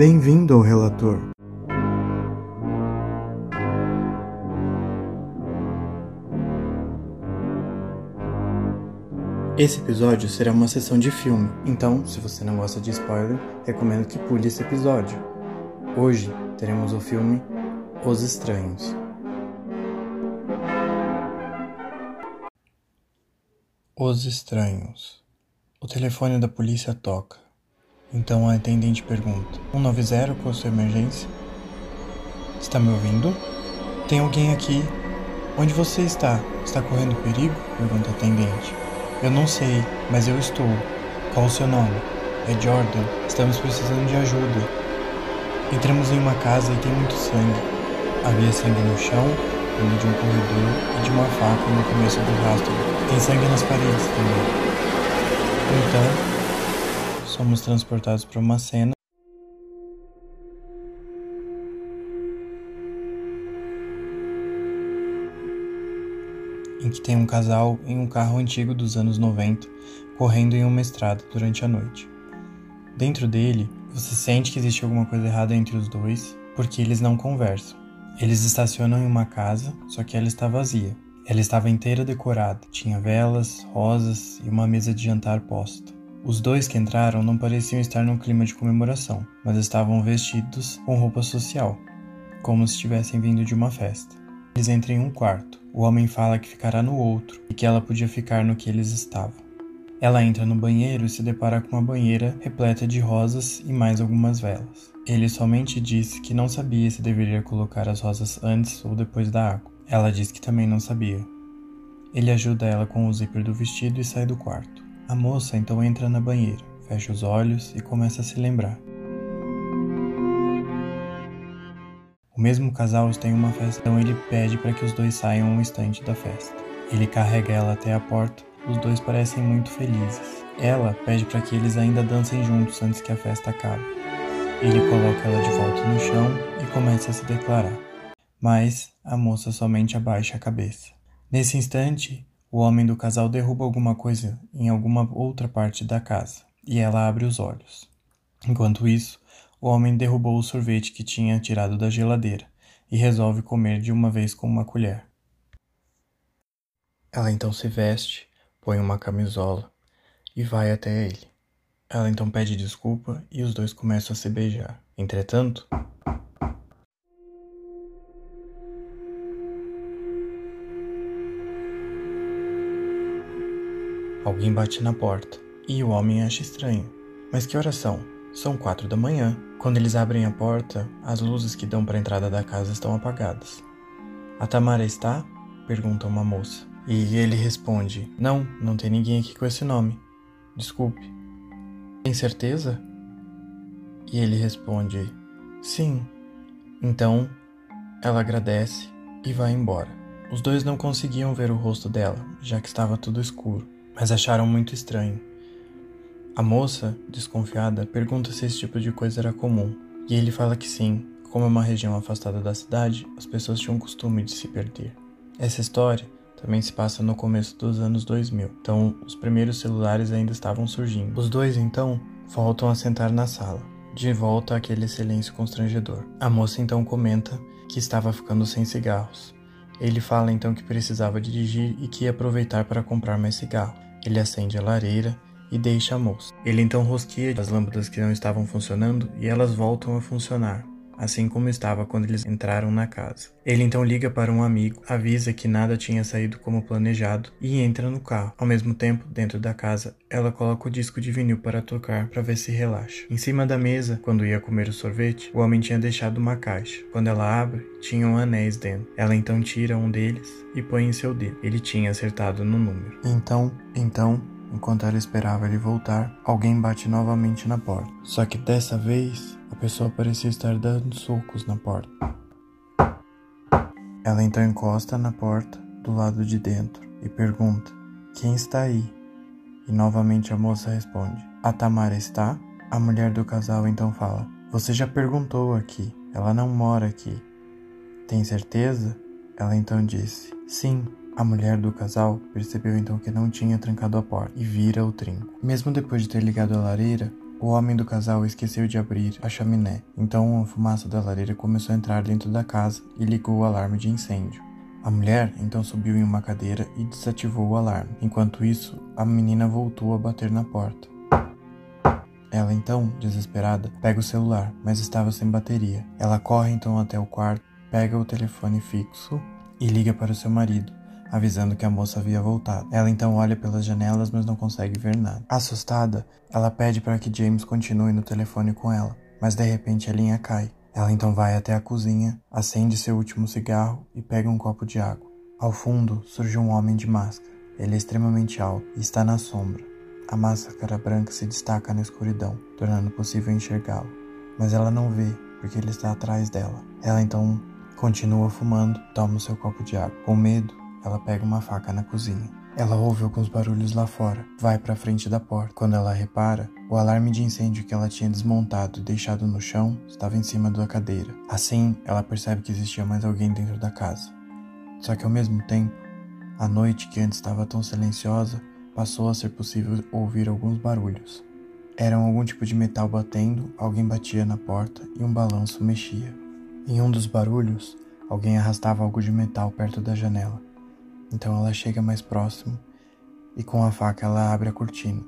Bem-vindo ao relator. Esse episódio será uma sessão de filme, então, se você não gosta de spoiler, recomendo que pule esse episódio. Hoje teremos o filme Os Estranhos. Os Estranhos. O telefone da polícia toca. Então a atendente pergunta: 190, qual a sua emergência? Está me ouvindo? Tem alguém aqui. Onde você está? Está correndo perigo? Pergunta a atendente. Eu não sei, mas eu estou. Qual o seu nome? É Jordan. Estamos precisando de ajuda. Entramos em uma casa e tem muito sangue. Havia sangue no chão, vindo de um corredor e de uma faca no começo do rastro. Tem sangue nas paredes também. Então, somos transportados para uma cena. Em que tem um casal em um carro antigo dos anos 90 correndo em uma estrada durante a noite. Dentro dele, você sente que existe alguma coisa errada entre os dois porque eles não conversam. Eles estacionam em uma casa, só que ela está vazia. Ela estava inteira decorada, tinha velas, rosas e uma mesa de jantar posta. Os dois que entraram não pareciam estar num clima de comemoração, mas estavam vestidos com roupa social, como se tivessem vindo de uma festa. Eles entram em um quarto. O homem fala que ficará no outro e que ela podia ficar no que eles estavam. Ela entra no banheiro e se depara com uma banheira repleta de rosas e mais algumas velas. Ele somente disse que não sabia se deveria colocar as rosas antes ou depois da água. Ela diz que também não sabia. Ele ajuda ela com o zíper do vestido e sai do quarto. A moça então entra na banheira, fecha os olhos e começa a se lembrar. O mesmo casal está em uma festa, então ele pede para que os dois saiam um instante da festa. Ele carrega ela até a porta, os dois parecem muito felizes. Ela pede para que eles ainda dancem juntos antes que a festa acabe. Ele coloca ela de volta no chão e começa a se declarar. Mas a moça somente abaixa a cabeça. Nesse instante, o homem do casal derruba alguma coisa em alguma outra parte da casa e ela abre os olhos. Enquanto isso, o homem derrubou o sorvete que tinha tirado da geladeira e resolve comer de uma vez com uma colher. Ela então se veste, põe uma camisola e vai até ele. Ela então pede desculpa e os dois começam a se beijar. Entretanto, alguém bate na porta e o homem acha estranho. Mas que horas são? São quatro da manhã. Quando eles abrem a porta, as luzes que dão para a entrada da casa estão apagadas. A Tamara está? pergunta uma moça. E ele responde: Não, não tem ninguém aqui com esse nome. Desculpe. Tem certeza? E ele responde: Sim. Então, ela agradece e vai embora. Os dois não conseguiam ver o rosto dela, já que estava tudo escuro, mas acharam muito estranho. A moça, desconfiada, pergunta se esse tipo de coisa era comum, e ele fala que sim, como é uma região afastada da cidade, as pessoas tinham costume de se perder. Essa história também se passa no começo dos anos 2000, então os primeiros celulares ainda estavam surgindo. Os dois, então, voltam a sentar na sala, de volta àquele silêncio constrangedor. A moça então comenta que estava ficando sem cigarros. Ele fala então que precisava dirigir e que ia aproveitar para comprar mais cigarro. Ele acende a lareira e deixa a moça. Ele então rosqueia as lâmpadas que não estavam funcionando e elas voltam a funcionar, assim como estava quando eles entraram na casa. Ele então liga para um amigo, avisa que nada tinha saído como planejado e entra no carro. Ao mesmo tempo, dentro da casa, ela coloca o disco de vinil para tocar para ver se relaxa. Em cima da mesa, quando ia comer o sorvete, o homem tinha deixado uma caixa. Quando ela abre, tinham anéis dentro. Ela então tira um deles e põe em seu dedo. Ele tinha acertado no número. Então, então, Enquanto ela esperava ele voltar, alguém bate novamente na porta. Só que dessa vez, a pessoa parecia estar dando socos na porta. Ela então encosta na porta do lado de dentro e pergunta: Quem está aí? E novamente a moça responde: A Tamara está? A mulher do casal então fala: Você já perguntou aqui, ela não mora aqui. Tem certeza? Ela então disse: Sim, a mulher do casal percebeu então que não tinha trancado a porta e vira o trinco. Mesmo depois de ter ligado a lareira, O homem do casal esqueceu de abrir a chaminé, então a fumaça da lareira começou a entrar dentro da casa e ligou o alarme de incêndio. A mulher então subiu em uma cadeira e desativou o alarme. Enquanto isso, a menina voltou a bater na porta. Ela então, desesperada, pega o celular, mas estava sem bateria. Ela corre então até o quarto, pega o telefone fixo e liga para o seu marido avisando que a moça havia voltado. Ela então olha pelas janelas, mas não consegue ver nada. Assustada, ela pede para que James continue no telefone com ela, mas de repente a linha cai. Ela então vai até a cozinha, acende seu último cigarro e pega um copo de água. Ao fundo surge um homem de máscara. Ele é extremamente alto e está na sombra. A máscara branca se destaca na escuridão, tornando possível enxergá-lo. Mas ela não vê, porque ele está atrás dela. Ela então continua fumando, toma seu copo de água. Com medo, ela pega uma faca na cozinha. Ela ouve alguns barulhos lá fora, vai para a frente da porta. Quando ela repara, o alarme de incêndio que ela tinha desmontado e deixado no chão estava em cima da cadeira. Assim, ela percebe que existia mais alguém dentro da casa. Só que ao mesmo tempo, a noite que antes estava tão silenciosa passou a ser possível ouvir alguns barulhos. Eram algum tipo de metal batendo, alguém batia na porta e um balanço mexia. Em um dos barulhos, alguém arrastava algo de metal perto da janela. Então ela chega mais próximo e com a faca ela abre a cortina.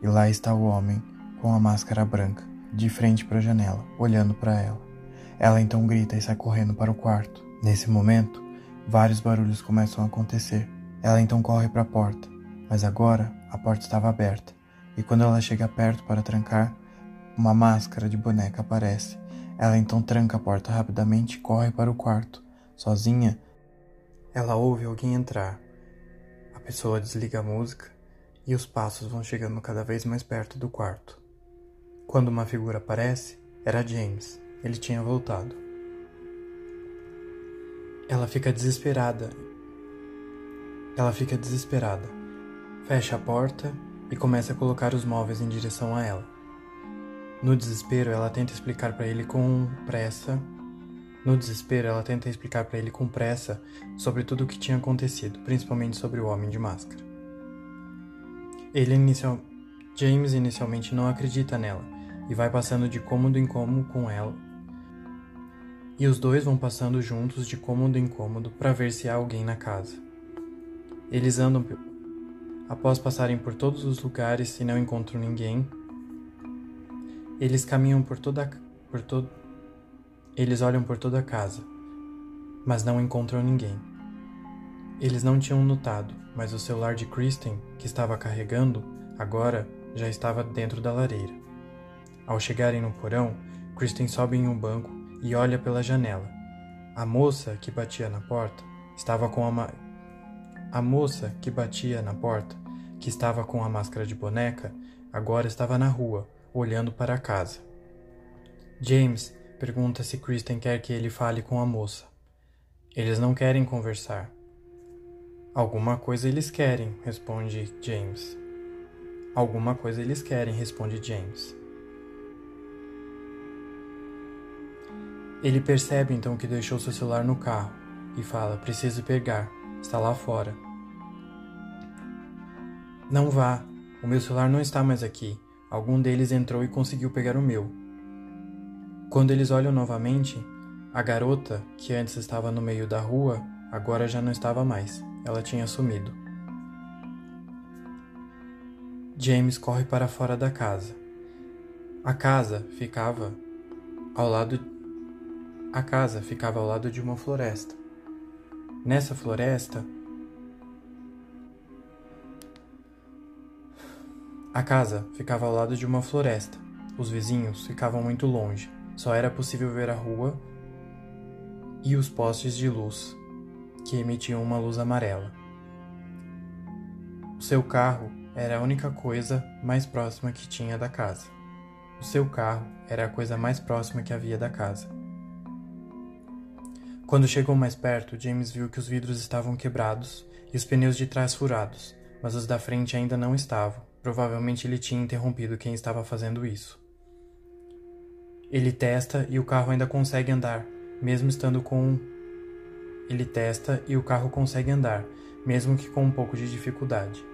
E lá está o homem com a máscara branca, de frente para a janela, olhando para ela. Ela então grita e sai correndo para o quarto. Nesse momento, Vários barulhos começam a acontecer. Ela então corre para a porta, mas agora a porta estava aberta, e quando ela chega perto para trancar, uma máscara de boneca aparece. Ela então tranca a porta rapidamente e corre para o quarto. Sozinha, ela ouve alguém entrar. A pessoa desliga a música e os passos vão chegando cada vez mais perto do quarto. Quando uma figura aparece, era James. Ele tinha voltado. Ela fica desesperada. Ela fica desesperada. Fecha a porta e começa a colocar os móveis em direção a ela. No desespero, ela tenta explicar para ele com pressa. No desespero, ela tenta explicar para ele com pressa sobre tudo o que tinha acontecido, principalmente sobre o homem de máscara. Ele inicial... James inicialmente não acredita nela e vai passando de cômodo em cômodo com ela e os dois vão passando juntos de cômodo em cômodo para ver se há alguém na casa. Eles andam após passarem por todos os lugares e não encontram ninguém. Eles caminham por toda por todo Eles olham por toda a casa, mas não encontram ninguém. Eles não tinham notado, mas o celular de Kristen, que estava carregando, agora já estava dentro da lareira. Ao chegarem no porão, Kristen sobe em um banco e olha pela janela. A moça que batia na porta estava com a ma... A moça que batia na porta, que estava com a máscara de boneca, agora estava na rua, olhando para a casa. James pergunta se Kristen quer que ele fale com a moça. Eles não querem conversar. Alguma coisa eles querem, responde James. Alguma coisa eles querem, responde James. Ele percebe então que deixou seu celular no carro e fala: Preciso pegar, está lá fora. Não vá, o meu celular não está mais aqui. Algum deles entrou e conseguiu pegar o meu. Quando eles olham novamente, a garota, que antes estava no meio da rua, agora já não estava mais. Ela tinha sumido. James corre para fora da casa. A casa ficava ao lado a casa ficava ao lado de uma floresta. Nessa floresta, a casa ficava ao lado de uma floresta. Os vizinhos ficavam muito longe. Só era possível ver a rua e os postes de luz, que emitiam uma luz amarela. O seu carro era a única coisa mais próxima que tinha da casa. O seu carro era a coisa mais próxima que havia da casa. Quando chegou mais perto, James viu que os vidros estavam quebrados e os pneus de trás furados, mas os da frente ainda não estavam. Provavelmente ele tinha interrompido quem estava fazendo isso. Ele testa e o carro ainda consegue andar, mesmo estando com. Ele testa e o carro consegue andar, mesmo que com um pouco de dificuldade.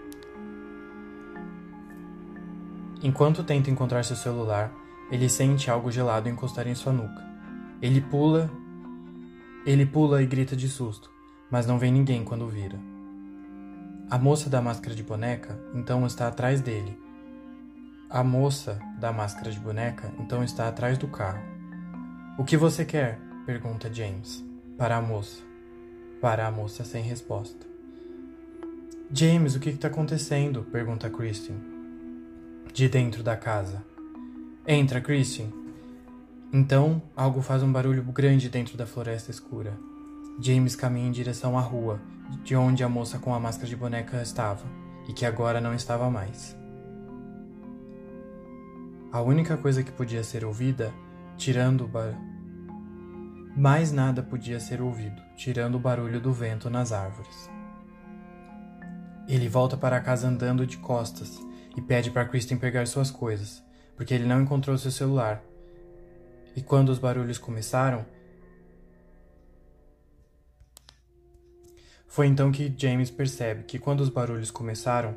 Enquanto tenta encontrar seu celular, ele sente algo gelado encostar em sua nuca. Ele pula. Ele pula e grita de susto, mas não vê ninguém quando vira. A moça da máscara de boneca então está atrás dele. A moça da máscara de boneca então está atrás do carro. O que você quer? pergunta James. Para a moça. Para a moça sem resposta. James, o que está acontecendo? pergunta Christian. De dentro da casa. Entra, Christian. Então, algo faz um barulho grande dentro da floresta escura. James caminha em direção à rua, de onde a moça com a máscara de boneca estava, e que agora não estava mais. A única coisa que podia ser ouvida, tirando o bar... Mais nada podia ser ouvido, tirando o barulho do vento nas árvores. Ele volta para casa andando de costas e pede para Kristen pegar suas coisas, porque ele não encontrou seu celular. E quando os barulhos começaram, Foi então que James percebe que quando os barulhos começaram,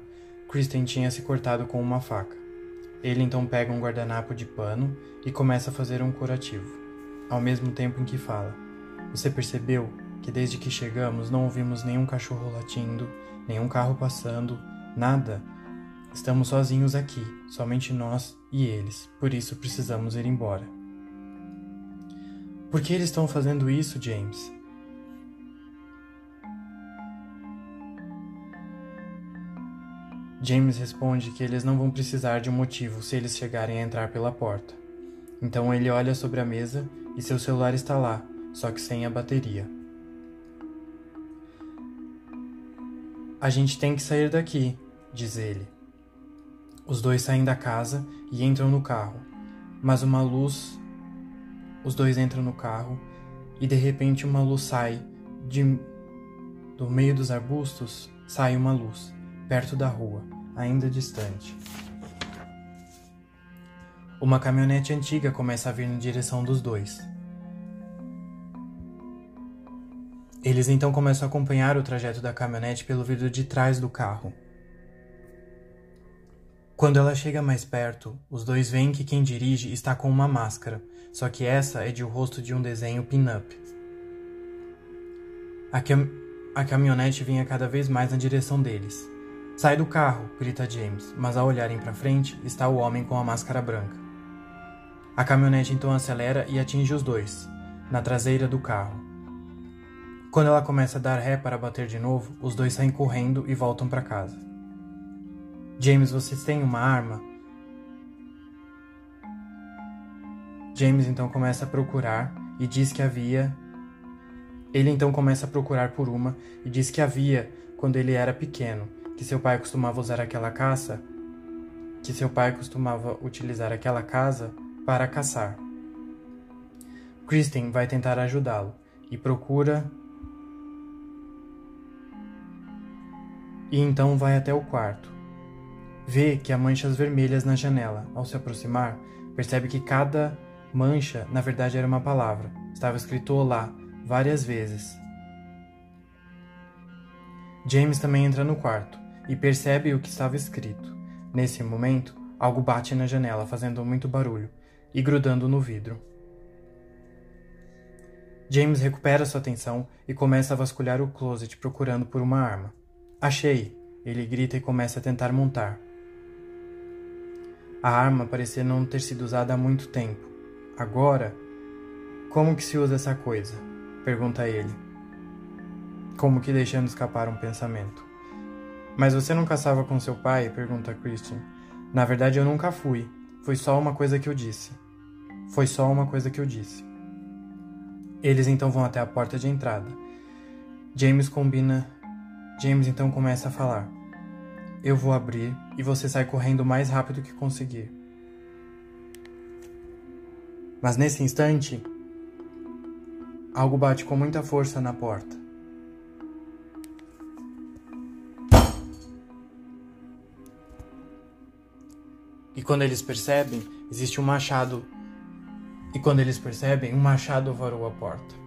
Kristen tinha se cortado com uma faca. Ele então pega um guardanapo de pano e começa a fazer um curativo, ao mesmo tempo em que fala: Você percebeu que desde que chegamos não ouvimos nenhum cachorro latindo, nenhum carro passando, nada? Estamos sozinhos aqui, somente nós e eles, por isso precisamos ir embora. Por que eles estão fazendo isso, James? James responde que eles não vão precisar de um motivo se eles chegarem a entrar pela porta. Então ele olha sobre a mesa e seu celular está lá, só que sem a bateria. A gente tem que sair daqui, diz ele. Os dois saem da casa e entram no carro, mas uma luz. Os dois entram no carro e de repente uma luz sai de do meio dos arbustos sai uma luz perto da rua, ainda distante. Uma caminhonete antiga começa a vir na direção dos dois. Eles então começam a acompanhar o trajeto da caminhonete pelo vidro de trás do carro. Quando ela chega mais perto, os dois veem que quem dirige está com uma máscara, só que essa é de o rosto de um desenho pin-up. A, cam a caminhonete vinha cada vez mais na direção deles. Sai do carro, grita James, mas ao olharem para frente está o homem com a máscara branca. A caminhonete então acelera e atinge os dois, na traseira do carro. Quando ela começa a dar ré para bater de novo, os dois saem correndo e voltam para casa. James, vocês têm uma arma? James então começa a procurar e diz que havia. Ele então começa a procurar por uma e diz que havia quando ele era pequeno, que seu pai costumava usar aquela caça, que seu pai costumava utilizar aquela casa para caçar. Kristen vai tentar ajudá-lo e procura e então vai até o quarto. Vê que há manchas vermelhas na janela. Ao se aproximar, percebe que cada mancha, na verdade, era uma palavra. Estava escrito Olá várias vezes. James também entra no quarto e percebe o que estava escrito. Nesse momento, algo bate na janela, fazendo muito barulho e grudando no vidro. James recupera sua atenção e começa a vasculhar o closet procurando por uma arma. Achei! Ele grita e começa a tentar montar. A arma parecia não ter sido usada há muito tempo. Agora, como que se usa essa coisa? Pergunta ele. Como que deixando escapar um pensamento. Mas você não caçava com seu pai? pergunta Christian. Na verdade, eu nunca fui. Foi só uma coisa que eu disse. Foi só uma coisa que eu disse. Eles então vão até a porta de entrada. James combina. James então começa a falar. Eu vou abrir e você sai correndo o mais rápido que conseguir. Mas nesse instante, algo bate com muita força na porta. E quando eles percebem, existe um machado. E quando eles percebem, um machado varou a porta.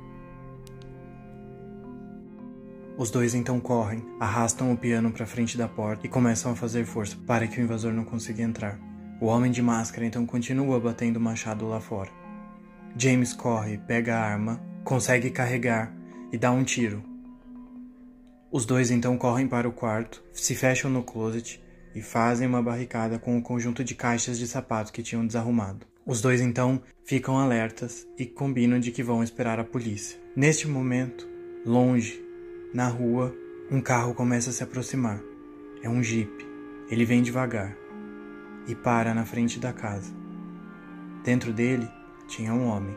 Os dois então correm, arrastam o piano para frente da porta e começam a fazer força para que o invasor não consiga entrar. O homem de máscara então continua batendo o machado lá fora. James corre, pega a arma, consegue carregar e dá um tiro. Os dois então correm para o quarto, se fecham no closet e fazem uma barricada com o conjunto de caixas de sapatos que tinham desarrumado. Os dois então ficam alertas e combinam de que vão esperar a polícia. Neste momento, longe, na rua, um carro começa a se aproximar. É um Jeep. Ele vem devagar e para na frente da casa. Dentro dele tinha um homem.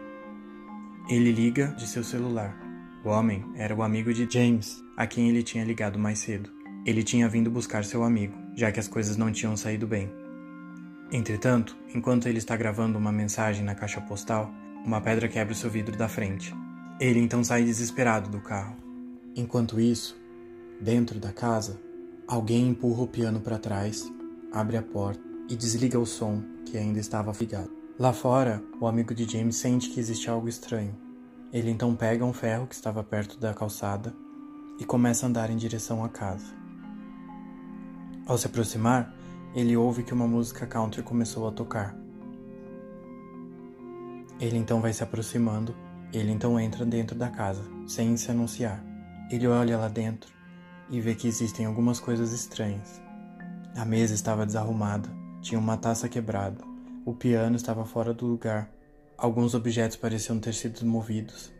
Ele liga de seu celular. O homem era o amigo de James, a quem ele tinha ligado mais cedo. Ele tinha vindo buscar seu amigo, já que as coisas não tinham saído bem. Entretanto, enquanto ele está gravando uma mensagem na caixa postal, uma pedra quebra o seu vidro da frente. Ele então sai desesperado do carro. Enquanto isso, dentro da casa, alguém empurra o piano para trás, abre a porta e desliga o som que ainda estava ligado. Lá fora, o amigo de James sente que existe algo estranho. Ele então pega um ferro que estava perto da calçada e começa a andar em direção à casa. Ao se aproximar, ele ouve que uma música country começou a tocar. Ele então vai se aproximando, ele então entra dentro da casa, sem se anunciar. Ele olha lá dentro e vê que existem algumas coisas estranhas. A mesa estava desarrumada, tinha uma taça quebrada, o piano estava fora do lugar, alguns objetos pareciam ter sido movidos.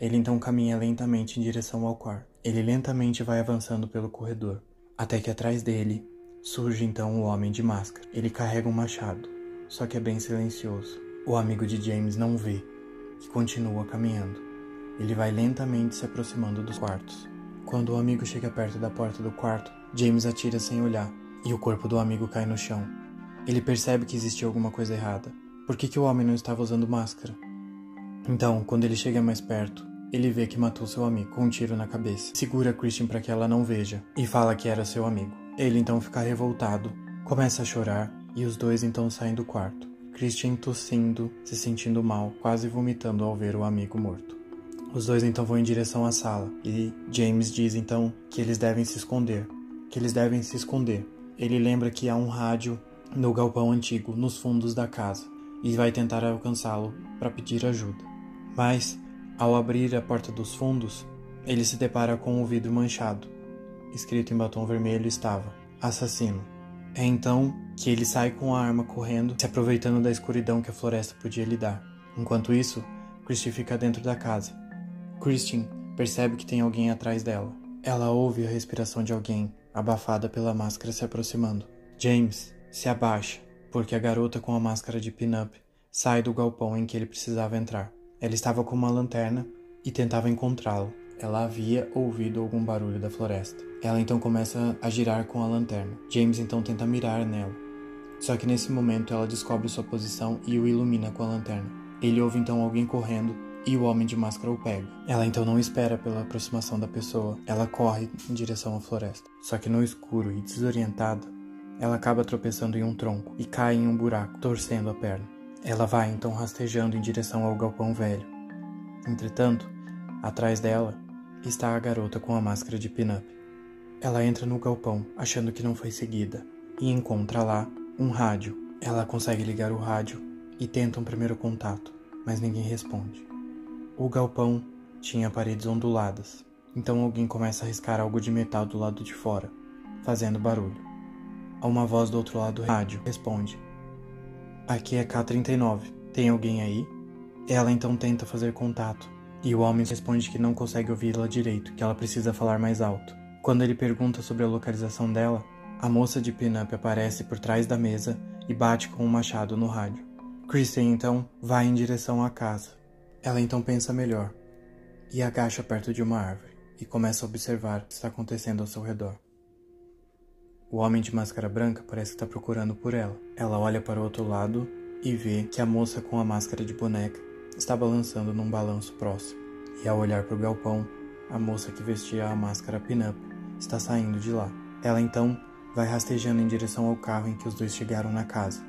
Ele então caminha lentamente em direção ao quarto. Ele lentamente vai avançando pelo corredor, até que atrás dele surge então o homem de máscara. Ele carrega um machado, só que é bem silencioso. O amigo de James não vê e continua caminhando. Ele vai lentamente se aproximando dos quartos. Quando o amigo chega perto da porta do quarto, James atira sem olhar e o corpo do amigo cai no chão. Ele percebe que existia alguma coisa errada. Por que, que o homem não estava usando máscara? Então, quando ele chega mais perto, ele vê que matou seu amigo com um tiro na cabeça. Segura Christian para que ela não veja e fala que era seu amigo. Ele então fica revoltado, começa a chorar e os dois então saem do quarto. Christian tossindo, se sentindo mal, quase vomitando ao ver o amigo morto. Os dois então vão em direção à sala e James diz então que eles devem se esconder, que eles devem se esconder. Ele lembra que há um rádio no galpão antigo, nos fundos da casa, e vai tentar alcançá-lo para pedir ajuda. Mas, ao abrir a porta dos fundos, ele se depara com o vidro manchado. Escrito em batom vermelho estava: Assassino. É então que ele sai com a arma correndo, se aproveitando da escuridão que a floresta podia lhe dar. Enquanto isso, Christie fica dentro da casa Christian percebe que tem alguém atrás dela. Ela ouve a respiração de alguém, abafada pela máscara se aproximando. James se abaixa, porque a garota com a máscara de pin-up sai do galpão em que ele precisava entrar. Ela estava com uma lanterna e tentava encontrá-lo. Ela havia ouvido algum barulho da floresta. Ela então começa a girar com a lanterna. James então tenta mirar nela. Só que nesse momento ela descobre sua posição e o ilumina com a lanterna. Ele ouve então alguém correndo e o homem de máscara o pega. Ela então não espera pela aproximação da pessoa, ela corre em direção à floresta. Só que no escuro e desorientada, ela acaba tropeçando em um tronco e cai em um buraco, torcendo a perna. Ela vai então rastejando em direção ao galpão velho. Entretanto, atrás dela está a garota com a máscara de pin-up. Ela entra no galpão, achando que não foi seguida, e encontra lá um rádio. Ela consegue ligar o rádio e tenta um primeiro contato, mas ninguém responde. O galpão tinha paredes onduladas, então alguém começa a riscar algo de metal do lado de fora, fazendo barulho. Há uma voz do outro lado do rádio responde: Aqui é K39, tem alguém aí? Ela então tenta fazer contato, e o homem responde que não consegue ouvi-la direito, que ela precisa falar mais alto. Quando ele pergunta sobre a localização dela, a moça de pin-up aparece por trás da mesa e bate com um machado no rádio. Kristen então vai em direção à casa, ela então pensa melhor e agacha perto de uma árvore e começa a observar o que está acontecendo ao seu redor. O homem de máscara branca parece estar procurando por ela. Ela olha para o outro lado e vê que a moça com a máscara de boneca está balançando num balanço próximo. E ao olhar para o galpão, a moça que vestia a máscara pin-up está saindo de lá. Ela então vai rastejando em direção ao carro em que os dois chegaram na casa.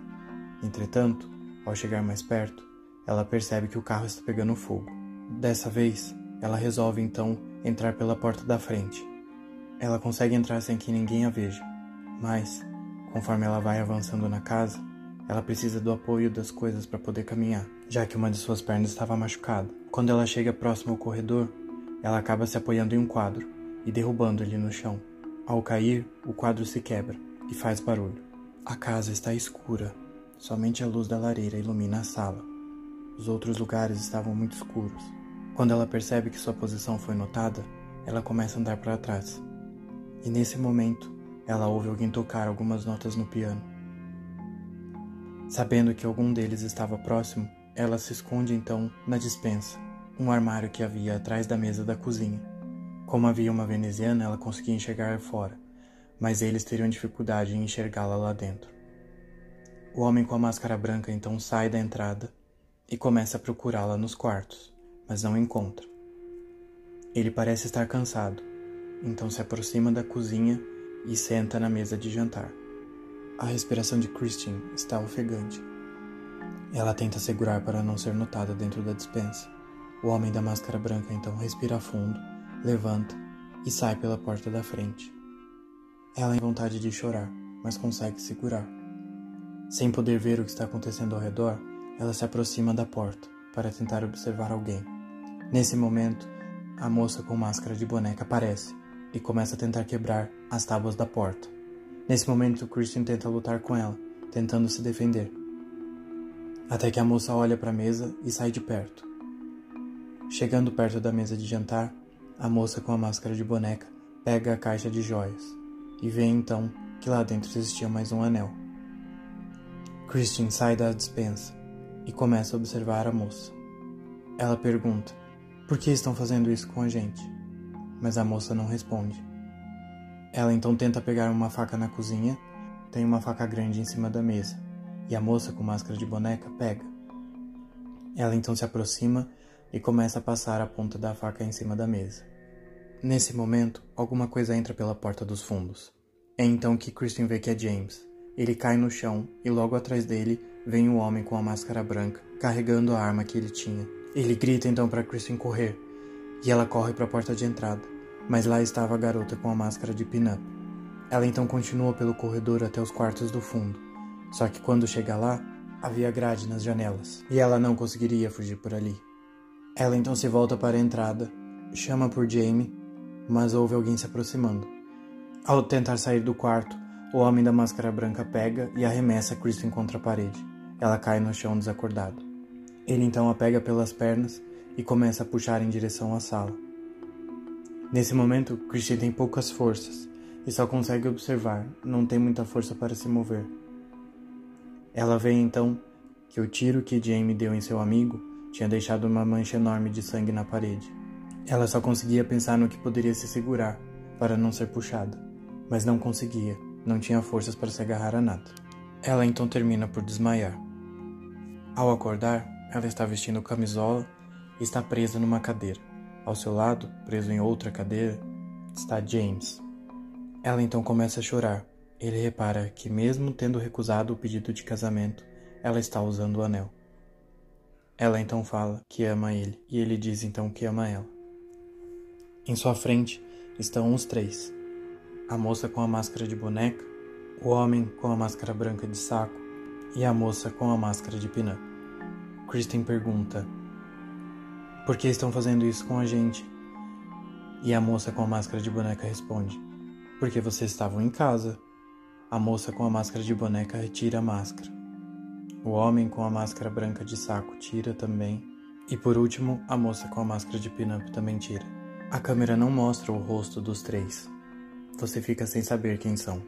Entretanto, ao chegar mais perto, ela percebe que o carro está pegando fogo. Dessa vez, ela resolve então entrar pela porta da frente. Ela consegue entrar sem que ninguém a veja, mas, conforme ela vai avançando na casa, ela precisa do apoio das coisas para poder caminhar, já que uma de suas pernas estava machucada. Quando ela chega próximo ao corredor, ela acaba se apoiando em um quadro e derrubando ele no chão. Ao cair, o quadro se quebra e faz barulho. A casa está escura, somente a luz da lareira ilumina a sala. Os outros lugares estavam muito escuros. Quando ela percebe que sua posição foi notada, ela começa a andar para trás. E nesse momento, ela ouve alguém tocar algumas notas no piano. Sabendo que algum deles estava próximo, ela se esconde então na dispensa, um armário que havia atrás da mesa da cozinha. Como havia uma veneziana, ela conseguia enxergar fora, mas eles teriam dificuldade em enxergá-la lá dentro. O homem com a máscara branca então sai da entrada e começa a procurá-la nos quartos, mas não encontra. Ele parece estar cansado, então se aproxima da cozinha e senta na mesa de jantar. A respiração de Christian está ofegante. Ela tenta segurar para não ser notada dentro da dispensa. O homem da máscara branca então respira fundo, levanta e sai pela porta da frente. Ela tem vontade de chorar, mas consegue segurar. Sem poder ver o que está acontecendo ao redor, ela se aproxima da porta para tentar observar alguém. Nesse momento, a moça com máscara de boneca aparece e começa a tentar quebrar as tábuas da porta. Nesse momento, Christian tenta lutar com ela, tentando se defender. Até que a moça olha para a mesa e sai de perto. Chegando perto da mesa de jantar, a moça com a máscara de boneca pega a caixa de joias e vê então que lá dentro existia mais um anel. Christian sai da dispensa e começa a observar a moça. Ela pergunta: Por que estão fazendo isso com a gente? Mas a moça não responde. Ela então tenta pegar uma faca na cozinha, tem uma faca grande em cima da mesa, e a moça com máscara de boneca pega. Ela então se aproxima e começa a passar a ponta da faca em cima da mesa. Nesse momento, alguma coisa entra pela porta dos fundos. É então que Christian vê que é James. Ele cai no chão e logo atrás dele vem o homem com a máscara branca, carregando a arma que ele tinha. Ele grita então para Kristen correr, e ela corre para a porta de entrada, mas lá estava a garota com a máscara de pin-up. Ela então continua pelo corredor até os quartos do fundo, só que quando chega lá, havia grade nas janelas, e ela não conseguiria fugir por ali. Ela então se volta para a entrada, chama por Jamie, mas ouve alguém se aproximando. Ao tentar sair do quarto, o homem da máscara branca pega e arremessa Kristen contra a parede. Ela cai no chão desacordada. Ele então a pega pelas pernas e começa a puxar em direção à sala. Nesse momento, Christian tem poucas forças e só consegue observar, não tem muita força para se mover. Ela vê então que o tiro que Jamie deu em seu amigo tinha deixado uma mancha enorme de sangue na parede. Ela só conseguia pensar no que poderia se segurar para não ser puxada, mas não conseguia não tinha forças para se agarrar a nada. Ela então termina por desmaiar. Ao acordar, ela está vestindo camisola e está presa numa cadeira. Ao seu lado, preso em outra cadeira, está James. Ela então começa a chorar. Ele repara que, mesmo tendo recusado o pedido de casamento, ela está usando o anel. Ela então fala que ama ele, e ele diz então que ama ela. Em sua frente estão os três, a moça com a máscara de boneca, o homem com a máscara branca de saco e a moça com a máscara de pina. Kristen pergunta: Por que estão fazendo isso com a gente? E a moça com a máscara de boneca responde: Porque vocês estavam em casa. A moça com a máscara de boneca retira a máscara. O homem com a máscara branca de saco tira também. E por último, a moça com a máscara de pin-up também tira. A câmera não mostra o rosto dos três, você fica sem saber quem são.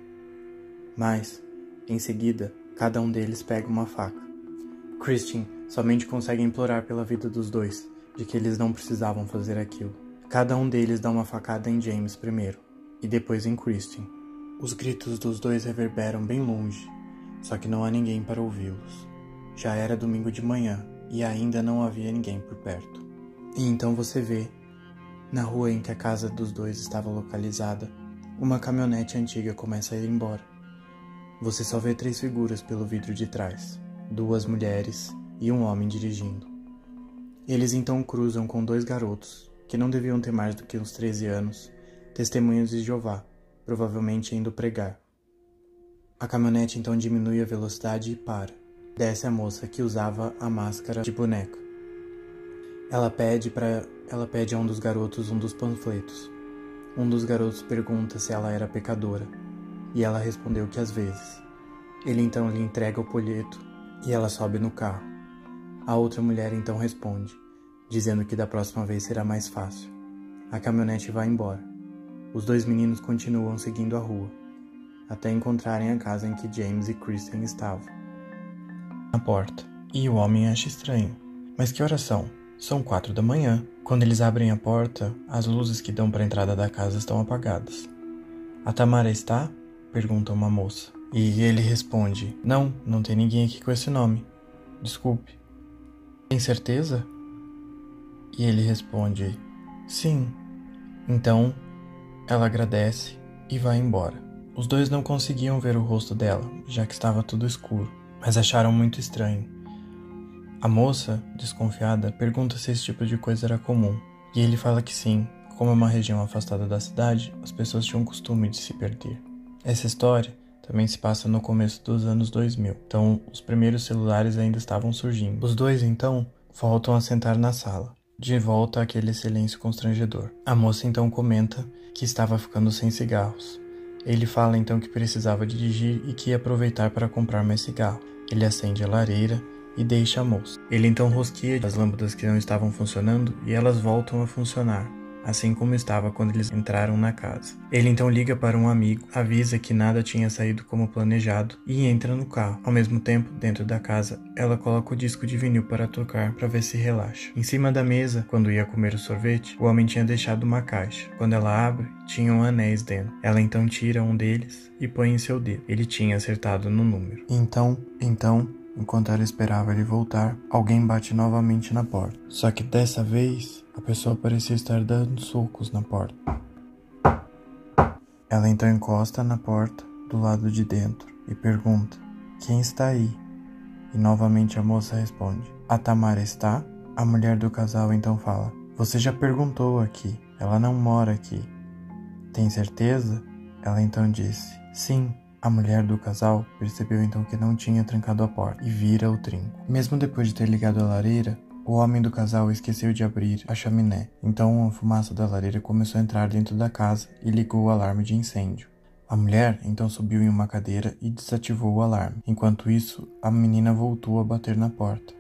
Mas, em seguida, cada um deles pega uma faca. Christian somente consegue implorar pela vida dos dois, de que eles não precisavam fazer aquilo. Cada um deles dá uma facada em James primeiro, e depois em Christian. Os gritos dos dois reverberam bem longe, só que não há ninguém para ouvi-los. Já era domingo de manhã e ainda não havia ninguém por perto. E então você vê, na rua em que a casa dos dois estava localizada, uma caminhonete antiga começa a ir embora. Você só vê três figuras pelo vidro de trás: duas mulheres e um homem dirigindo. Eles então cruzam com dois garotos, que não deviam ter mais do que uns 13 anos, testemunhas de Jeová, provavelmente indo pregar. A caminhonete então diminui a velocidade e para. Desce a moça que usava a máscara de boneca. Ela pede para ela pede a um dos garotos um dos panfletos. Um dos garotos pergunta se ela era pecadora, e ela respondeu que às vezes. Ele então lhe entrega o folheto e ela sobe no carro. A outra mulher então responde, dizendo que da próxima vez será mais fácil. A caminhonete vai embora. Os dois meninos continuam seguindo a rua, até encontrarem a casa em que James e Kristen estavam. Na porta, e o homem acha estranho. Mas que horas são? São quatro da manhã. Quando eles abrem a porta, as luzes que dão para a entrada da casa estão apagadas. A Tamara está? Pergunta uma moça. E ele responde: Não, não tem ninguém aqui com esse nome. Desculpe. Tem certeza? E ele responde: Sim. Então ela agradece e vai embora. Os dois não conseguiam ver o rosto dela, já que estava tudo escuro, mas acharam muito estranho. A moça, desconfiada, pergunta se esse tipo de coisa era comum, e ele fala que sim, como é uma região afastada da cidade, as pessoas tinham costume de se perder. Essa história também se passa no começo dos anos 2000, então os primeiros celulares ainda estavam surgindo. Os dois, então, voltam a sentar na sala, de volta àquele silêncio constrangedor. A moça então comenta que estava ficando sem cigarros. Ele fala então que precisava dirigir e que ia aproveitar para comprar mais cigarro. Ele acende a lareira e deixa a moça. Ele então rosqueia as lâmpadas que não estavam funcionando e elas voltam a funcionar assim como estava quando eles entraram na casa. Ele então liga para um amigo, avisa que nada tinha saído como planejado e entra no carro. Ao mesmo tempo, dentro da casa, ela coloca o disco de vinil para tocar para ver se relaxa. Em cima da mesa, quando ia comer o sorvete, o homem tinha deixado uma caixa. Quando ela abre, tinham anéis dentro. Ela então tira um deles e põe em seu dedo. Ele tinha acertado no número. Então, então, Enquanto ela esperava ele voltar, alguém bate novamente na porta. Só que dessa vez, a pessoa parecia estar dando socos na porta. Ela então encosta na porta do lado de dentro e pergunta: Quem está aí? E novamente a moça responde: A Tamara está? A mulher do casal então fala: Você já perguntou aqui, ela não mora aqui. Tem certeza? Ela então disse: Sim, a mulher do casal percebeu então que não tinha trancado a porta e vira o trinco. Mesmo depois de ter ligado a lareira, o homem do casal esqueceu de abrir a chaminé, então a fumaça da lareira começou a entrar dentro da casa e ligou o alarme de incêndio. A mulher então subiu em uma cadeira e desativou o alarme. Enquanto isso, a menina voltou a bater na porta.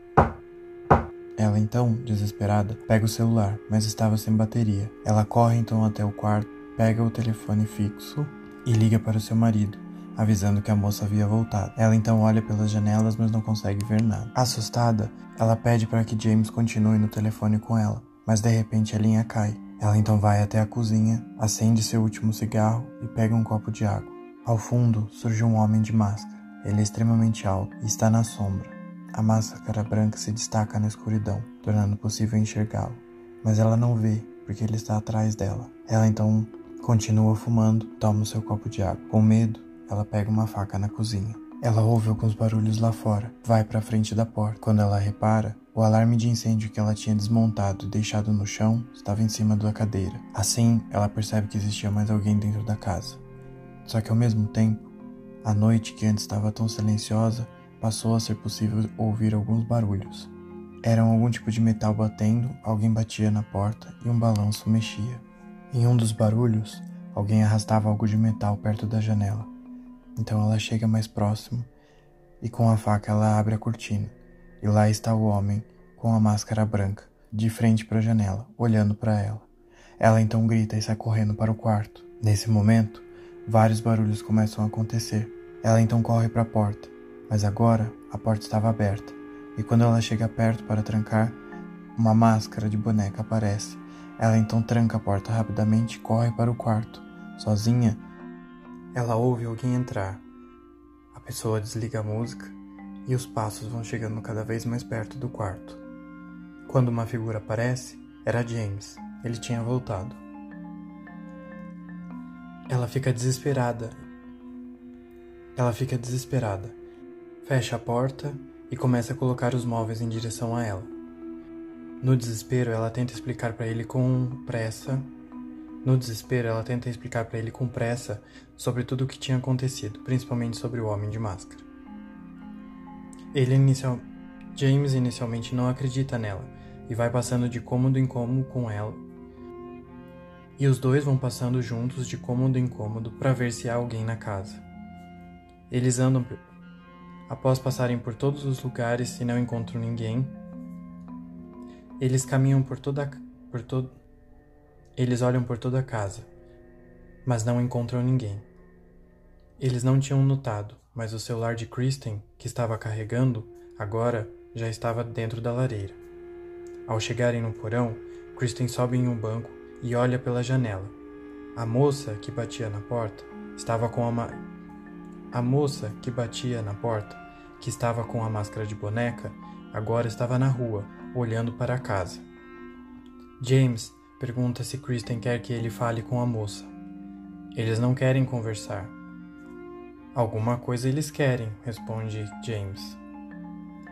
Ela então, desesperada, pega o celular, mas estava sem bateria. Ela corre então até o quarto, pega o telefone fixo e liga para seu marido avisando que a moça havia voltado. Ela então olha pelas janelas, mas não consegue ver nada. Assustada, ela pede para que James continue no telefone com ela, mas de repente a linha cai. Ela então vai até a cozinha, acende seu último cigarro e pega um copo de água. Ao fundo surge um homem de máscara. Ele é extremamente alto e está na sombra. A máscara branca se destaca na escuridão, tornando possível enxergá-lo, mas ela não vê porque ele está atrás dela. Ela então continua fumando, toma seu copo de água. Com medo, ela pega uma faca na cozinha. Ela ouve alguns barulhos lá fora, vai para a frente da porta. Quando ela repara, o alarme de incêndio que ela tinha desmontado e deixado no chão estava em cima da cadeira. Assim, ela percebe que existia mais alguém dentro da casa. Só que ao mesmo tempo, a noite que antes estava tão silenciosa passou a ser possível ouvir alguns barulhos. Eram algum tipo de metal batendo, alguém batia na porta e um balanço mexia. Em um dos barulhos, alguém arrastava algo de metal perto da janela. Então ela chega mais próximo e com a faca ela abre a cortina. E lá está o homem com a máscara branca, de frente para a janela, olhando para ela. Ela então grita e sai correndo para o quarto. Nesse momento, vários barulhos começam a acontecer. Ela então corre para a porta, mas agora a porta estava aberta. E quando ela chega perto para trancar, uma máscara de boneca aparece. Ela então tranca a porta rapidamente e corre para o quarto. Sozinha, ela ouve alguém entrar. A pessoa desliga a música e os passos vão chegando cada vez mais perto do quarto. Quando uma figura aparece, era James. Ele tinha voltado. Ela fica desesperada. Ela fica desesperada. Fecha a porta e começa a colocar os móveis em direção a ela. No desespero, ela tenta explicar para ele com pressa. No desespero, ela tenta explicar para ele com pressa sobre tudo o que tinha acontecido, principalmente sobre o homem de máscara. Ele inicial... James inicialmente não acredita nela e vai passando de cômodo em cômodo com ela. E os dois vão passando juntos de cômodo em cômodo para ver se há alguém na casa. Eles andam após passarem por todos os lugares e não encontram ninguém. Eles caminham por toda por todo Eles olham por toda a casa, mas não encontram ninguém. Eles não tinham notado, mas o celular de Kristen, que estava carregando, agora já estava dentro da lareira. Ao chegarem no porão, Kristen sobe em um banco e olha pela janela. A moça que batia na porta estava com a ma... A moça que batia na porta, que estava com a máscara de boneca, agora estava na rua, olhando para a casa. James pergunta se Kristen quer que ele fale com a moça. Eles não querem conversar. Alguma coisa eles querem, responde James.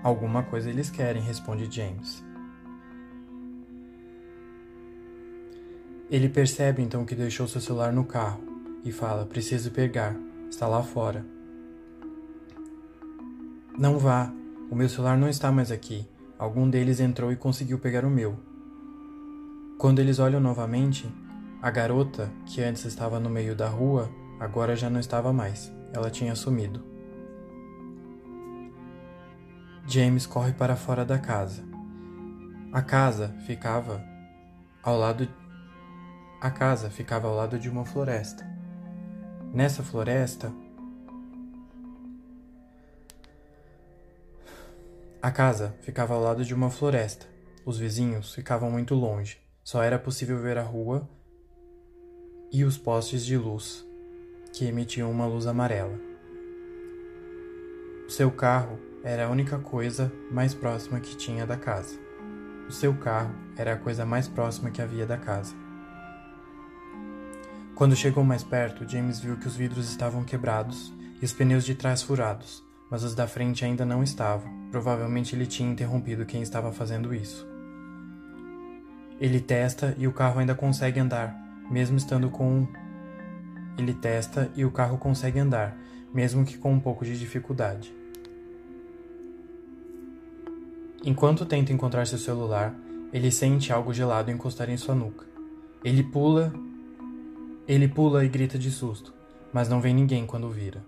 Alguma coisa eles querem, responde James. Ele percebe então que deixou seu celular no carro e fala: Preciso pegar, está lá fora. Não vá, o meu celular não está mais aqui. Algum deles entrou e conseguiu pegar o meu. Quando eles olham novamente, a garota, que antes estava no meio da rua, agora já não estava mais. Ela tinha sumido. James corre para fora da casa. A casa ficava ao lado a casa ficava ao lado de uma floresta. Nessa floresta, a casa ficava ao lado de uma floresta. Os vizinhos ficavam muito longe. Só era possível ver a rua e os postes de luz que emitiam uma luz amarela. O seu carro era a única coisa mais próxima que tinha da casa. O seu carro era a coisa mais próxima que havia da casa. Quando chegou mais perto, James viu que os vidros estavam quebrados e os pneus de trás furados, mas os da frente ainda não estavam. Provavelmente ele tinha interrompido quem estava fazendo isso. Ele testa e o carro ainda consegue andar, mesmo estando com ele testa e o carro consegue andar, mesmo que com um pouco de dificuldade. Enquanto tenta encontrar seu celular, ele sente algo gelado encostar em sua nuca. Ele pula, ele pula e grita de susto, mas não vê ninguém quando vira.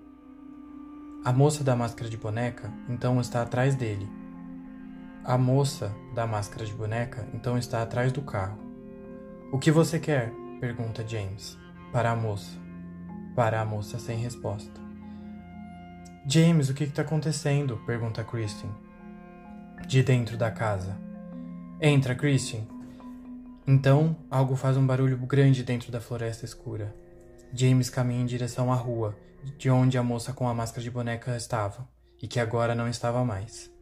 A moça da máscara de boneca então está atrás dele. A moça da máscara de boneca então está atrás do carro. O que você quer? pergunta James para a moça para a moça sem resposta. James, o que está acontecendo? pergunta Christian. De dentro da casa. Entra, Christian. Então, algo faz um barulho grande dentro da floresta escura. James caminha em direção à rua, de onde a moça com a máscara de boneca estava, e que agora não estava mais.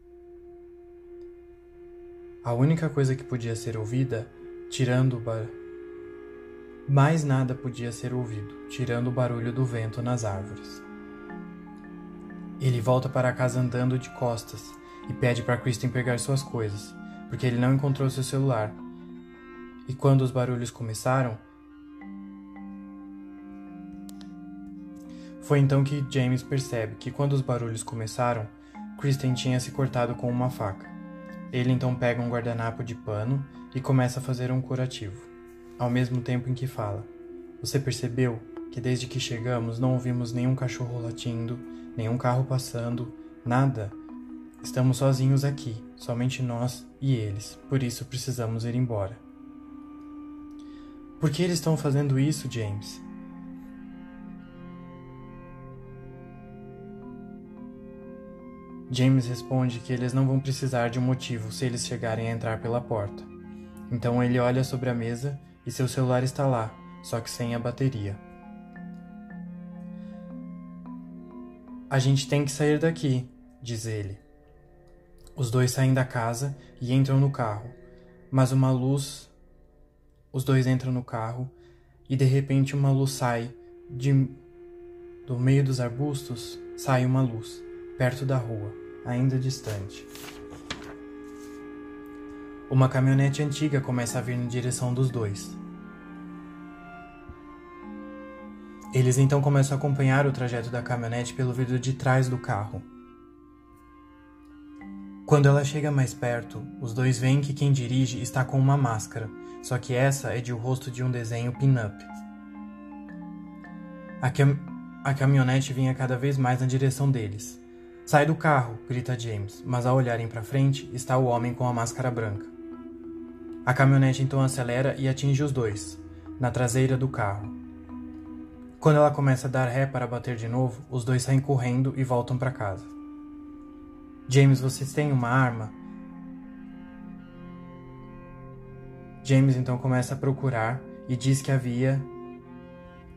A única coisa que podia ser ouvida, tirando o barulho mais nada podia ser ouvido, tirando o barulho do vento nas árvores. Ele volta para casa andando de costas e pede para Kristen pegar suas coisas, porque ele não encontrou seu celular. E quando os barulhos começaram, foi então que James percebe que quando os barulhos começaram, Kristen tinha se cortado com uma faca. Ele então pega um guardanapo de pano e começa a fazer um curativo ao mesmo tempo em que fala. Você percebeu que desde que chegamos não ouvimos nenhum cachorro latindo, nenhum carro passando, nada? Estamos sozinhos aqui, somente nós e eles, por isso precisamos ir embora. Por que eles estão fazendo isso, James? James responde que eles não vão precisar de um motivo se eles chegarem a entrar pela porta. Então ele olha sobre a mesa e seu celular está lá, só que sem a bateria. A gente tem que sair daqui, diz ele. Os dois saem da casa e entram no carro, mas uma luz. Os dois entram no carro e de repente uma luz sai de do meio dos arbustos sai uma luz perto da rua ainda distante. Uma caminhonete antiga começa a vir na direção dos dois. Eles então começam a acompanhar o trajeto da caminhonete pelo vidro de trás do carro. Quando ela chega mais perto, os dois veem que quem dirige está com uma máscara, só que essa é de o rosto de um desenho pin-up. A, cam a caminhonete vinha cada vez mais na direção deles. Sai do carro, grita James, mas ao olharem para frente está o homem com a máscara branca. A caminhonete então acelera e atinge os dois, na traseira do carro. Quando ela começa a dar ré para bater de novo, os dois saem correndo e voltam para casa. James, vocês têm uma arma? James então começa a procurar e diz que havia.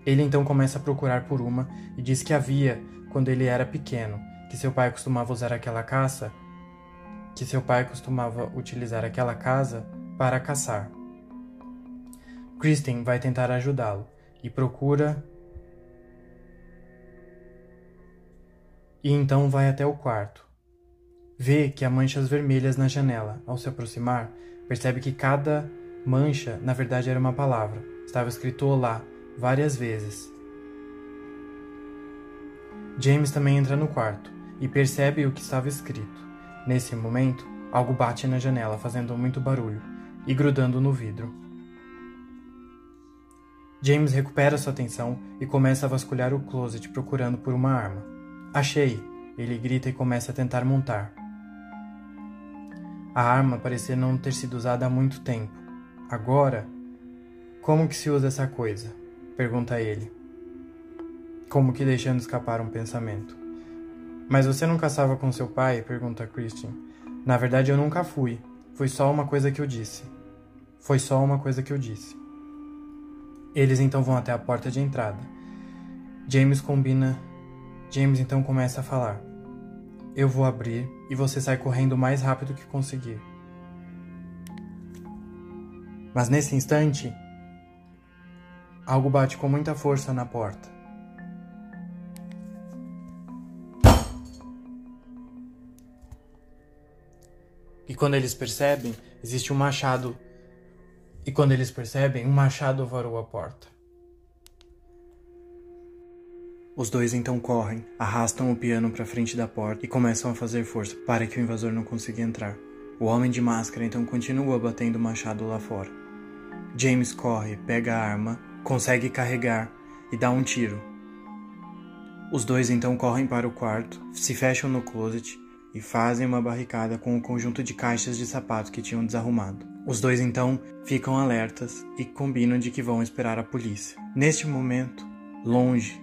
Ele então começa a procurar por uma e diz que havia quando ele era pequeno, que seu pai costumava usar aquela caça, que seu pai costumava utilizar aquela casa para caçar. Kristen vai tentar ajudá-lo e procura e então vai até o quarto. Vê que há manchas vermelhas na janela. Ao se aproximar, percebe que cada mancha, na verdade, era uma palavra. Estava escrito Olá várias vezes. James também entra no quarto e percebe o que estava escrito. Nesse momento, algo bate na janela, fazendo muito barulho e grudando no vidro. James recupera sua atenção e começa a vasculhar o closet procurando por uma arma. Achei! Ele grita e começa a tentar montar. A arma parecia não ter sido usada há muito tempo. Agora, como que se usa essa coisa? Pergunta ele. Como que deixando escapar um pensamento. Mas você não caçava com seu pai? Pergunta Christian. Na verdade, eu nunca fui. Foi só uma coisa que eu disse. Foi só uma coisa que eu disse. Eles então vão até a porta de entrada. James combina James então começa a falar. Eu vou abrir e você sai correndo o mais rápido que conseguir. Mas nesse instante, algo bate com muita força na porta. E quando eles percebem, existe um machado. E quando eles percebem, um machado varou a porta. Os dois então correm, arrastam o piano para frente da porta e começam a fazer força para que o invasor não consiga entrar. O homem de máscara então continua batendo o machado lá fora. James corre, pega a arma, consegue carregar e dá um tiro. Os dois então correm para o quarto, se fecham no closet e fazem uma barricada com o conjunto de caixas de sapatos que tinham desarrumado. Os dois então ficam alertas e combinam de que vão esperar a polícia. Neste momento, longe,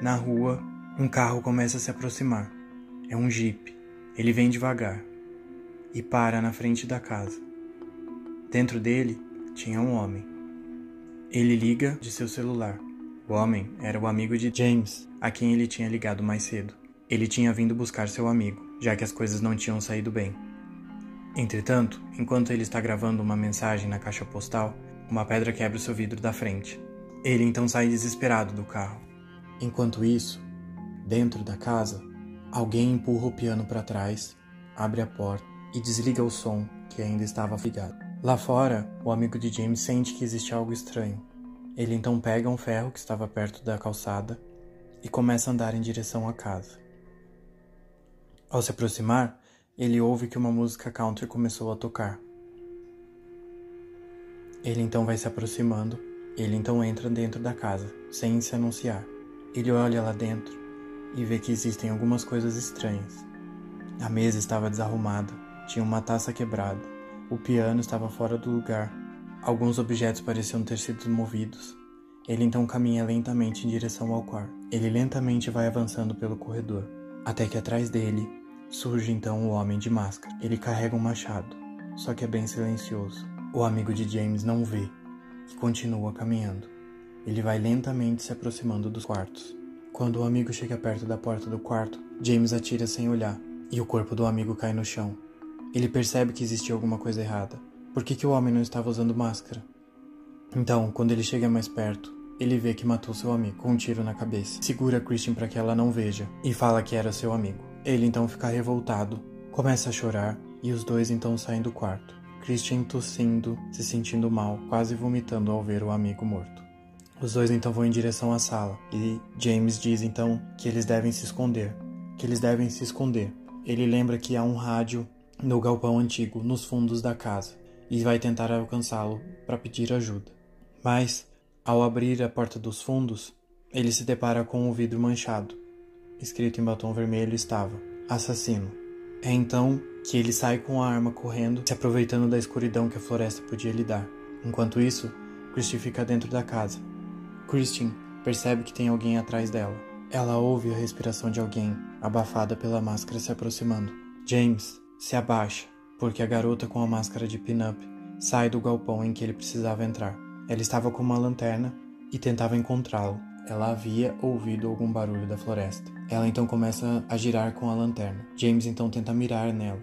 na rua, um carro começa a se aproximar. É um jipe. Ele vem devagar e para na frente da casa. Dentro dele tinha um homem. Ele liga de seu celular. O homem era o amigo de James, a quem ele tinha ligado mais cedo. Ele tinha vindo buscar seu amigo, já que as coisas não tinham saído bem. Entretanto, enquanto ele está gravando uma mensagem na caixa postal, uma pedra quebra o seu vidro da frente. Ele então sai desesperado do carro. Enquanto isso, dentro da casa, alguém empurra o piano para trás, abre a porta e desliga o som que ainda estava ligado. Lá fora, o amigo de James sente que existe algo estranho. Ele então pega um ferro que estava perto da calçada e começa a andar em direção à casa. Ao se aproximar, ele ouve que uma música country começou a tocar. Ele então vai se aproximando, ele então entra dentro da casa, sem se anunciar. Ele olha lá dentro e vê que existem algumas coisas estranhas. A mesa estava desarrumada, tinha uma taça quebrada, o piano estava fora do lugar, alguns objetos pareciam ter sido movidos. Ele então caminha lentamente em direção ao quarto. Ele lentamente vai avançando pelo corredor, até que atrás dele surge então o homem de máscara. Ele carrega um machado, só que é bem silencioso. O amigo de James não vê e continua caminhando. Ele vai lentamente se aproximando dos quartos. Quando o amigo chega perto da porta do quarto, James atira sem olhar e o corpo do amigo cai no chão. Ele percebe que existia alguma coisa errada. Por que, que o homem não estava usando máscara? Então, quando ele chega mais perto, ele vê que matou seu amigo com um tiro na cabeça. Segura Christian para que ela não veja e fala que era seu amigo. Ele então fica revoltado, começa a chorar e os dois então saem do quarto. Christian tossindo, se sentindo mal, quase vomitando ao ver o amigo morto. Os dois então vão em direção à sala e James diz então que eles devem se esconder, que eles devem se esconder. Ele lembra que há um rádio no galpão antigo, nos fundos da casa, e vai tentar alcançá-lo para pedir ajuda. Mas, ao abrir a porta dos fundos, ele se depara com o vidro manchado. Escrito em batom vermelho estava: Assassino. É então que ele sai com a arma correndo, se aproveitando da escuridão que a floresta podia lhe dar. Enquanto isso, Christian fica dentro da casa. Christian percebe que tem alguém atrás dela. Ela ouve a respiração de alguém, abafada pela máscara se aproximando. James se abaixa, porque a garota com a máscara de pin-up sai do galpão em que ele precisava entrar. Ela estava com uma lanterna e tentava encontrá-lo. Ela havia ouvido algum barulho da floresta. Ela então começa a girar com a lanterna. James então tenta mirar nela.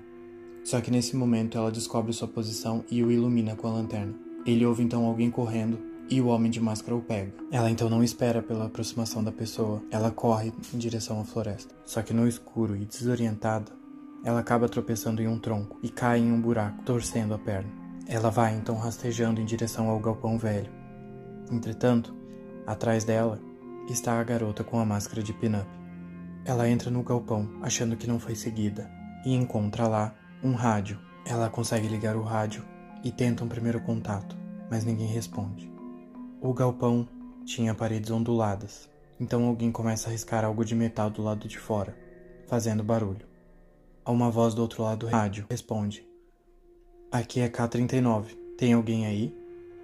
Só que nesse momento ela descobre sua posição e o ilumina com a lanterna. Ele ouve então alguém correndo e o homem de máscara o pega. Ela então não espera pela aproximação da pessoa, ela corre em direção à floresta. Só que no escuro e desorientada, ela acaba tropeçando em um tronco e cai em um buraco, torcendo a perna. Ela vai então rastejando em direção ao galpão velho. Entretanto, atrás dela está a garota com a máscara de pin-up. Ela entra no galpão, achando que não foi seguida, e encontra lá um rádio. Ela consegue ligar o rádio e tenta um primeiro contato, mas ninguém responde. O galpão tinha paredes onduladas, então alguém começa a riscar algo de metal do lado de fora, fazendo barulho. A uma voz do outro lado do rádio responde: Aqui é K39, tem alguém aí?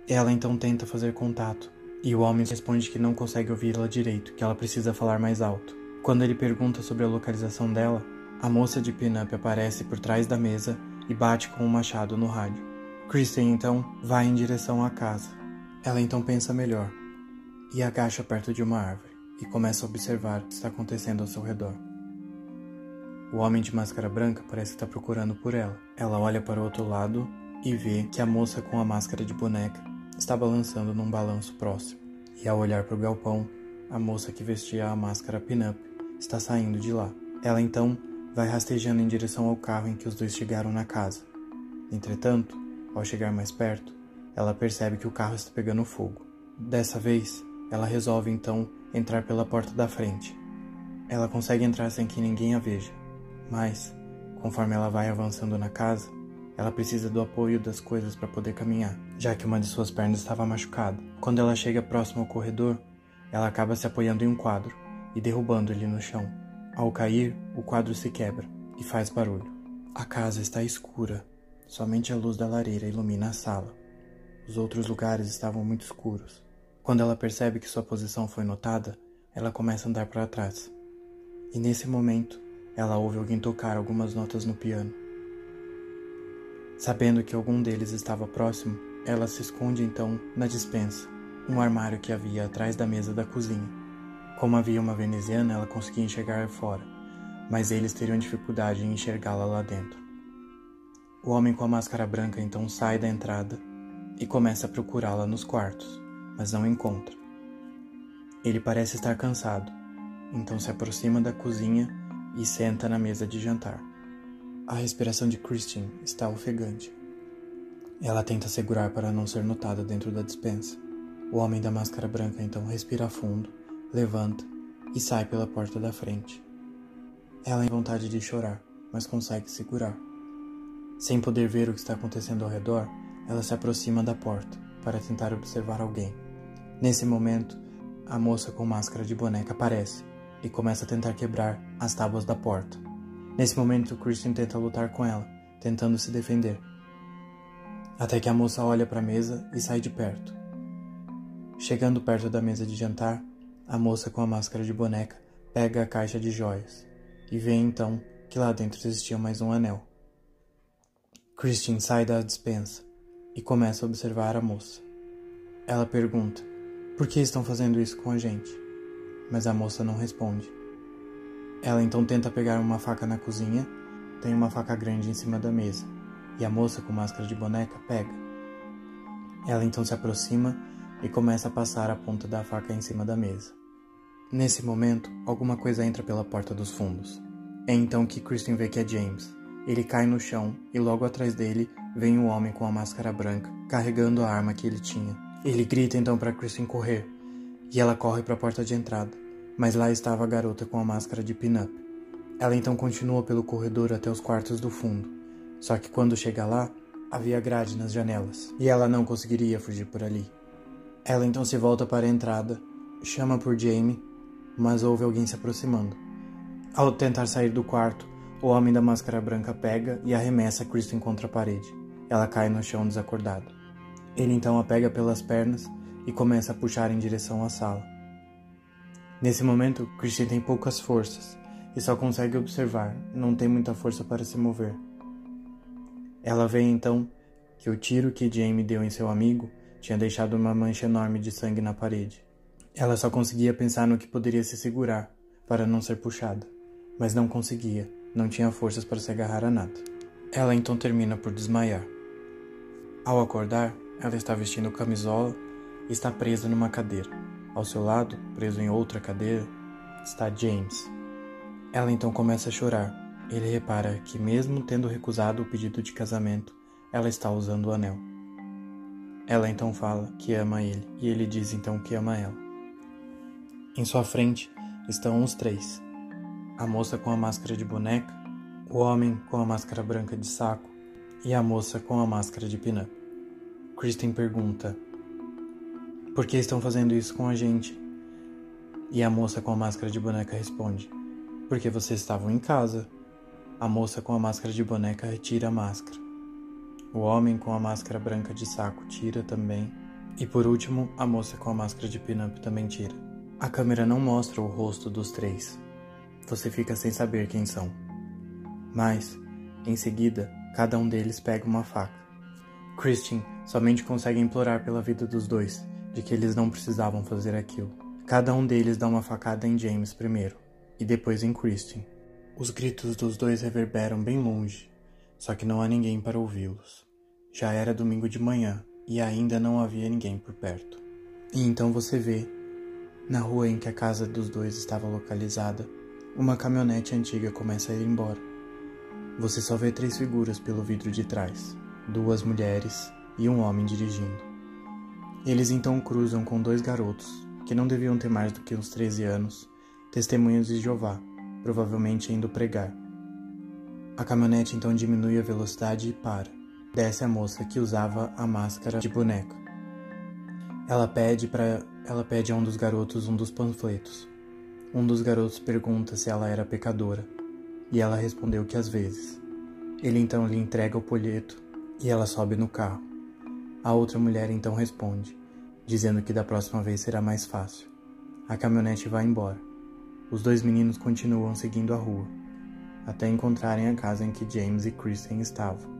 Ela então tenta fazer contato, e o homem responde que não consegue ouvi-la direito, que ela precisa falar mais alto. Quando ele pergunta sobre a localização dela, a moça de pin-up aparece por trás da mesa e bate com um machado no rádio. Kristen então vai em direção à casa ela então pensa melhor e agacha perto de uma árvore e começa a observar o que está acontecendo ao seu redor. O homem de máscara branca parece estar procurando por ela. Ela olha para o outro lado e vê que a moça com a máscara de boneca está balançando num balanço próximo. E ao olhar para o galpão, a moça que vestia a máscara pin-up está saindo de lá. Ela então vai rastejando em direção ao carro em que os dois chegaram na casa. Entretanto, ao chegar mais perto, ela percebe que o carro está pegando fogo. Dessa vez, ela resolve então entrar pela porta da frente. Ela consegue entrar sem que ninguém a veja, mas, conforme ela vai avançando na casa, ela precisa do apoio das coisas para poder caminhar, já que uma de suas pernas estava machucada. Quando ela chega próximo ao corredor, ela acaba se apoiando em um quadro e derrubando ele no chão. Ao cair, o quadro se quebra e faz barulho. A casa está escura, somente a luz da lareira ilumina a sala. Os outros lugares estavam muito escuros. Quando ela percebe que sua posição foi notada, ela começa a andar para trás. E nesse momento, ela ouve alguém tocar algumas notas no piano. Sabendo que algum deles estava próximo, ela se esconde então na dispensa, um armário que havia atrás da mesa da cozinha. Como havia uma veneziana, ela conseguia enxergar fora, mas eles teriam dificuldade em enxergá-la lá dentro. O homem com a máscara branca então sai da entrada e começa a procurá-la nos quartos, mas não encontra. Ele parece estar cansado, então se aproxima da cozinha e senta na mesa de jantar. A respiração de Christian está ofegante. Ela tenta segurar para não ser notada dentro da dispensa. O homem da máscara branca então respira fundo, levanta e sai pela porta da frente. Ela tem vontade de chorar, mas consegue segurar. Sem poder ver o que está acontecendo ao redor, ela se aproxima da porta para tentar observar alguém. Nesse momento, a moça com máscara de boneca aparece e começa a tentar quebrar as tábuas da porta. Nesse momento, Christian tenta lutar com ela, tentando se defender. Até que a moça olha para a mesa e sai de perto. Chegando perto da mesa de jantar, a moça com a máscara de boneca pega a caixa de joias e vê então que lá dentro existia mais um anel. Christian sai da dispensa e começa a observar a moça. Ela pergunta: Por que estão fazendo isso com a gente? Mas a moça não responde. Ela então tenta pegar uma faca na cozinha, tem uma faca grande em cima da mesa, e a moça com máscara de boneca pega. Ela então se aproxima e começa a passar a ponta da faca em cima da mesa. Nesse momento, alguma coisa entra pela porta dos fundos. É então que Kristen vê que é James. Ele cai no chão e logo atrás dele vem o homem com a máscara branca, carregando a arma que ele tinha. Ele grita então para Kristen correr, e ela corre para a porta de entrada, mas lá estava a garota com a máscara de pin-up. Ela então continua pelo corredor até os quartos do fundo, só que quando chega lá, havia grade nas janelas, e ela não conseguiria fugir por ali. Ela então se volta para a entrada, chama por Jamie, mas ouve alguém se aproximando. Ao tentar sair do quarto, o homem da máscara branca pega e arremessa Kristen contra a parede. Ela cai no chão desacordada. Ele então a pega pelas pernas e começa a puxar em direção à sala. Nesse momento, Kristen tem poucas forças e só consegue observar, não tem muita força para se mover. Ela vê então que o tiro que Jamie deu em seu amigo tinha deixado uma mancha enorme de sangue na parede. Ela só conseguia pensar no que poderia se segurar para não ser puxada, mas não conseguia, não tinha forças para se agarrar a nada. Ela então termina por desmaiar. Ao acordar, ela está vestindo camisola e está presa numa cadeira. Ao seu lado, preso em outra cadeira, está James. Ela então começa a chorar. Ele repara que, mesmo tendo recusado o pedido de casamento, ela está usando o anel. Ela então fala que ama ele e ele diz então que ama ela. Em sua frente estão os três: a moça com a máscara de boneca, o homem com a máscara branca de saco e a moça com a máscara de pin-up. Kristen pergunta: Por que estão fazendo isso com a gente? E a moça com a máscara de boneca responde: Porque vocês estavam em casa. A moça com a máscara de boneca retira a máscara. O homem com a máscara branca de saco tira também. E por último, a moça com a máscara de pin-up também tira. A câmera não mostra o rosto dos três. Você fica sem saber quem são. Mas, em seguida, cada um deles pega uma faca. Christian somente consegue implorar pela vida dos dois, de que eles não precisavam fazer aquilo. Cada um deles dá uma facada em James primeiro, e depois em Christian. Os gritos dos dois reverberam bem longe, só que não há ninguém para ouvi-los. Já era domingo de manhã e ainda não havia ninguém por perto. E então você vê, na rua em que a casa dos dois estava localizada, uma caminhonete antiga começa a ir embora. Você só vê três figuras pelo vidro de trás duas mulheres e um homem dirigindo. Eles então cruzam com dois garotos, que não deviam ter mais do que uns 13 anos, testemunhas de Jeová, provavelmente indo pregar. A caminhonete então diminui a velocidade e para. Desce a moça que usava a máscara de boneca. Ela pede para ela pede a um dos garotos um dos panfletos. Um dos garotos pergunta se ela era pecadora, e ela respondeu que às vezes. Ele então lhe entrega o folheto e ela sobe no carro. A outra mulher então responde, dizendo que da próxima vez será mais fácil. A caminhonete vai embora. Os dois meninos continuam seguindo a rua, até encontrarem a casa em que James e Kristen estavam.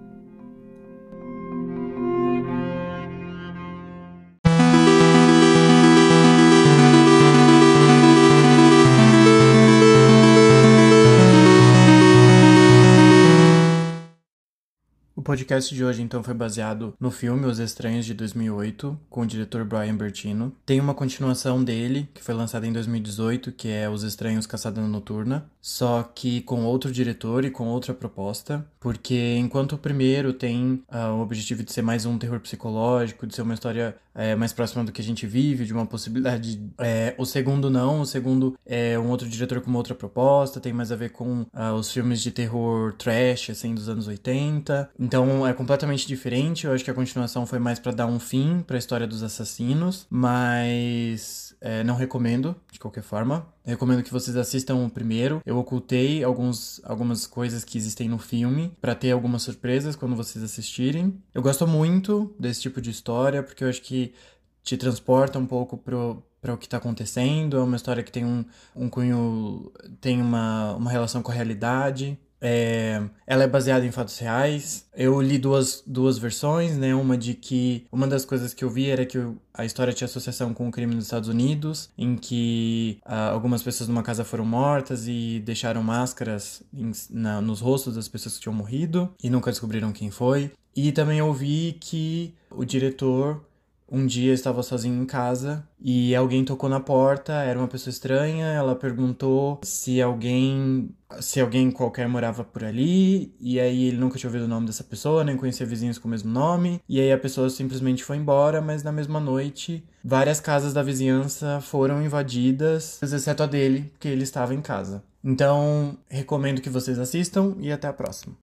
Podcast de hoje então foi baseado no filme Os Estranhos de 2008, com o diretor Brian Bertino. Tem uma continuação dele, que foi lançada em 2018, que é Os Estranhos Caçada Noturna, só que com outro diretor e com outra proposta, porque enquanto o primeiro tem uh, o objetivo de ser mais um terror psicológico, de ser uma história é, mais próxima do que a gente vive, de uma possibilidade. É, o segundo não, o segundo é um outro diretor com uma outra proposta, tem mais a ver com uh, os filmes de terror trash, assim, dos anos 80. Então é completamente diferente. Eu acho que a continuação foi mais para dar um fim para a história dos assassinos, mas é, não recomendo de qualquer forma. Recomendo que vocês assistam o primeiro. Eu ocultei alguns, algumas coisas que existem no filme para ter algumas surpresas quando vocês assistirem. Eu gosto muito desse tipo de história porque eu acho que te transporta um pouco pro para o que está acontecendo, é uma história que tem um, um cunho, tem uma, uma relação com a realidade, é, ela é baseada em fatos reais. Eu li duas, duas versões, né? Uma de que uma das coisas que eu vi era que a história tinha associação com o crime nos Estados Unidos, em que uh, algumas pessoas numa casa foram mortas e deixaram máscaras em, na, nos rostos das pessoas que tinham morrido e nunca descobriram quem foi. E também ouvi que o diretor um dia estava sozinho em casa e alguém tocou na porta, era uma pessoa estranha, ela perguntou se alguém se alguém qualquer morava por ali, e aí ele nunca tinha ouvido o nome dessa pessoa, nem conhecia vizinhos com o mesmo nome, e aí a pessoa simplesmente foi embora, mas na mesma noite várias casas da vizinhança foram invadidas, exceto a dele, porque ele estava em casa. Então, recomendo que vocês assistam e até a próxima.